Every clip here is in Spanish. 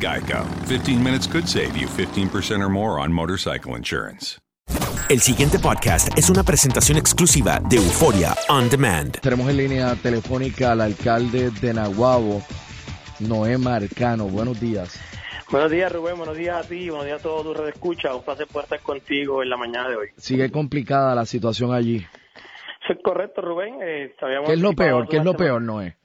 Geico. 15 minutes could save you 15% or more on motorcycle insurance. El siguiente podcast es una presentación exclusiva de Euforia On Demand. Tenemos en línea telefónica al alcalde de Nahuabo, Noé Marcano. Buenos días. Buenos días, Rubén. Buenos días a ti. Buenos días a todos tus redes escucha. Un placer poder estar contigo en la mañana de hoy. Sigue complicada la situación allí. Eso es correcto, Rubén. Eh, ¿Qué es lo peor? ¿Qué es lo una peor, semana. Noé?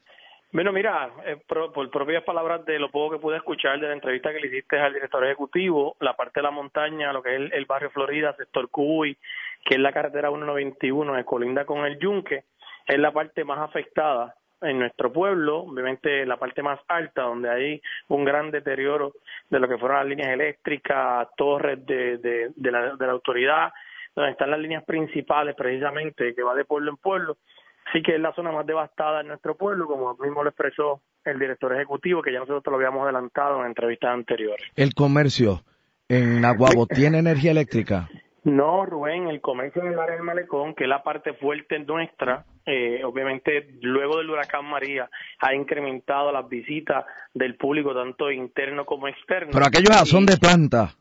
Bueno, mira, eh, pro- por propias palabras de lo poco que pude escuchar de la entrevista que le hiciste al director ejecutivo, la parte de la montaña, lo que es el, el barrio Florida, sector Cubuy, que es la carretera 191 de colinda con el Yunque, es la parte más afectada en nuestro pueblo, obviamente la parte más alta, donde hay un gran deterioro de lo que fueron las líneas eléctricas, torres de, de, de la, de la autoridad, donde están las líneas principales precisamente, que va de pueblo en pueblo. Así que es la zona más devastada en nuestro pueblo, como mismo lo expresó el director ejecutivo, que ya nosotros te lo habíamos adelantado en entrevistas anteriores. El comercio en Nahuabo tiene energía eléctrica. No, Rubén, el comercio en el área del malecón, que es la parte fuerte nuestra, eh, obviamente luego del huracán María ha incrementado las visitas del público, tanto interno como externo. Pero aquellos son de planta.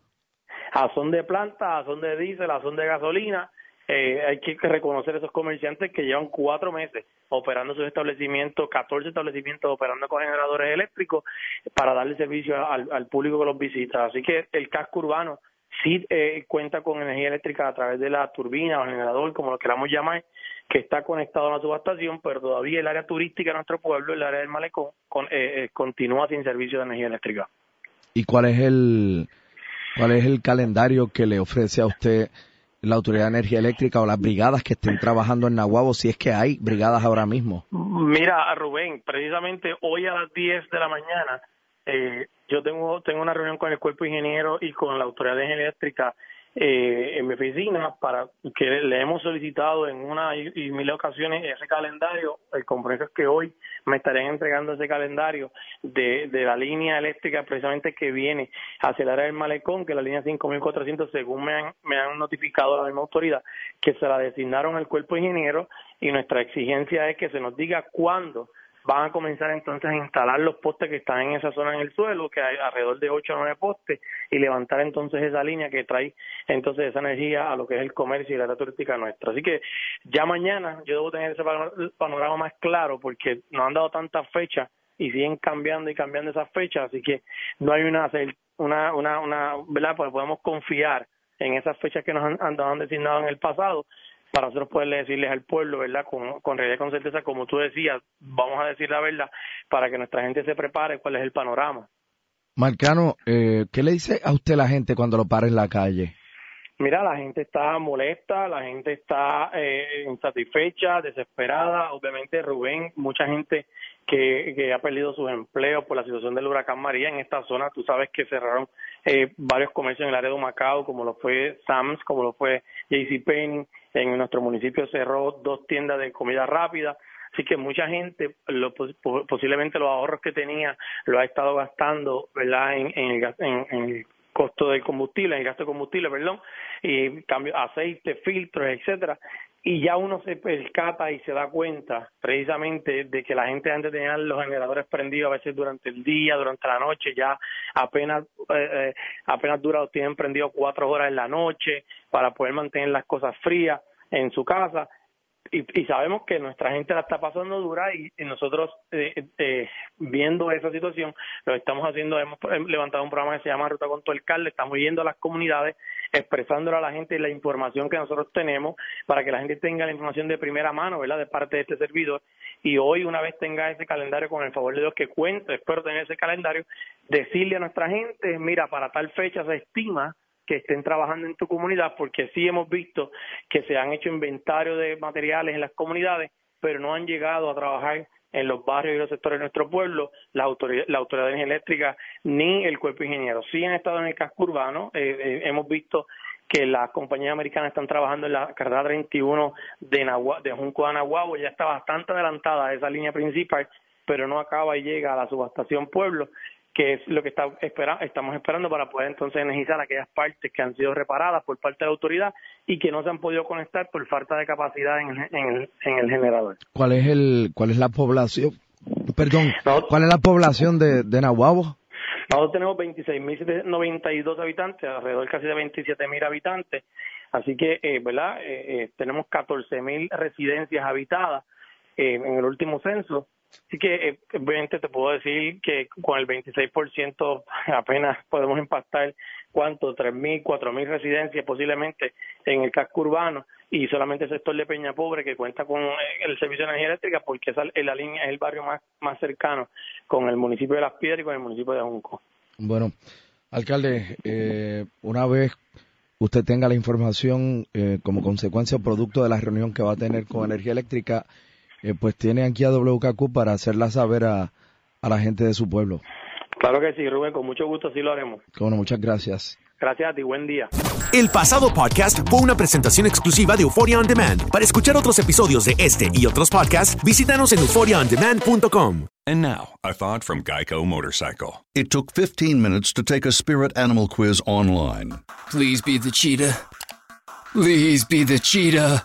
a son de planta, a son de diésel, a son de gasolina. Eh, hay que reconocer esos comerciantes que llevan cuatro meses operando sus establecimientos, 14 establecimientos operando con generadores eléctricos para darle servicio al, público que los visita. Así que el casco urbano sí eh, cuenta con energía eléctrica a través de la turbina o generador, como lo queramos llamar, que está conectado a una subestación, pero todavía el área turística de nuestro pueblo, el área del malecón, con- eh, eh, continúa sin servicio de energía eléctrica. ¿Y cuál es el cuál es el calendario que le ofrece a usted la Autoridad de Energía Eléctrica o las brigadas que estén trabajando en Nahuabo, si es que hay brigadas ahora mismo? Mira, Rubén, precisamente hoy a las 10 de la mañana eh, yo tengo tengo una reunión con el cuerpo ingeniero y con la autoridad de energía eléctrica eh, en mi oficina para que le hemos solicitado en una y, mil ocasiones ese calendario. El compromiso es que hoy me estarían entregando ese calendario de, de la línea eléctrica precisamente que viene hacia el área del malecón, que la línea 5400, según me han, me han notificado la misma autoridad, que se la designaron al cuerpo ingeniero y nuestra exigencia es que se nos diga cuándo van a comenzar entonces a instalar los postes que están en esa zona en el suelo, que hay alrededor de 8 o 9 postes, y levantar entonces esa línea que trae entonces esa energía a lo que es el comercio y la turística nuestra. Así que ya mañana yo debo tener ese pano- panorama más claro porque nos han dado tantas fechas y siguen cambiando y cambiando esas fechas, así que no hay una, una, una, una ¿verdad? Pues podemos confiar en esas fechas que nos han, han designado en el pasado para nosotros poderle decirles al pueblo, ¿verdad? Con, con realidad y con certeza, como tú decías, vamos a decir la verdad para que nuestra gente se prepare cuál es el panorama. Marcano, eh, ¿qué le dice a usted la gente cuando lo para en la calle? Mira, la gente está molesta, la gente está eh, insatisfecha, desesperada. Obviamente, Rubén, mucha gente que, que ha perdido sus empleos por la situación del huracán María en esta zona. Tú sabes que cerraron eh, varios comercios en el área de Macao, como lo fue Sam's, como lo fue JCPenney. En nuestro municipio cerró dos tiendas de comida rápida. Así que mucha gente, lo, posiblemente los ahorros que tenía, lo ha estado gastando, ¿verdad? En, en, en, en el combustible, el gasto de combustible, perdón, y cambio aceite, filtros, etcétera, y ya uno se percata y se da cuenta precisamente de que la gente antes tenía los generadores prendidos a veces durante el día, durante la noche, ya apenas eh, eh apenas dura tienen prendido cuatro horas en la noche para poder mantener las cosas frías en su casa y, sabemos que nuestra gente la está pasando dura y, nosotros eh, eh, viendo esa situación lo estamos haciendo. Hemos levantado un programa que se llama Ruta con tu alcalde. Estamos yendo a las comunidades expresándole a la gente la información que nosotros tenemos para que la gente tenga la información de primera mano verdad de parte de este servidor. Y hoy una vez tenga ese calendario con el favor de Dios que cuente espero tener ese calendario decirle a nuestra gente mira para tal fecha se estima que estén trabajando en tu comunidad, porque sí hemos visto que se han hecho inventario de materiales en las comunidades, pero no han llegado a trabajar en los barrios y los sectores de nuestro pueblo, la autoridad, la autoridad de energía eléctrica ni el cuerpo ingeniero. Sí han estado en el casco urbano, eh, eh, hemos visto que las compañías americanas están trabajando en la carrera 31 de, de Junco Nahuabo, ya está bastante adelantada esa línea principal, pero no acaba y llega a la subestación Pueblo que es lo que está espera, estamos esperando para poder entonces energizar aquellas partes que han sido reparadas por parte de la autoridad y que no se han podido conectar por falta de capacidad en el, en el, en el generador. ¿Cuál es el cuál es la población? Perdón, ¿cuál es la población de, de Nahuabo? Nosotros tenemos 26.092 habitantes, alrededor casi de 27.000 habitantes, así que, eh, ¿verdad? Eh, eh, tenemos 14.000 residencias habitadas eh, en el último censo Así que, eh, obviamente, te puedo decir que con el 26% apenas podemos impactar, ¿cuánto? 3.000, 4.000 residencias posiblemente en el casco urbano y solamente el sector de Peña Pobre que cuenta con eh, el servicio de energía eléctrica porque esa, la línea es el barrio más, más cercano con el municipio de Las Piedras y con el municipio de Junco. Bueno, alcalde, eh, una vez usted tenga la información como consecuencia o producto de la reunión que va a tener con energía eléctrica, eh, pues tiene aquí a WKQ para hacerla saber a, a, la gente de su pueblo. Claro que sí, Rubén, con mucho gusto sí lo haremos. Bueno, muchas gracias. Gracias a ti, buen día. El pasado podcast fue una presentación exclusiva de Euphoria On Demand. Para escuchar otros episodios de este y otros podcasts, visítanos en euphoriaondemand.com. And now, a thought from Geico Motorcycle. It took 15 minutes to take a spirit animal quiz online. Please be the cheetah. Please be the cheetah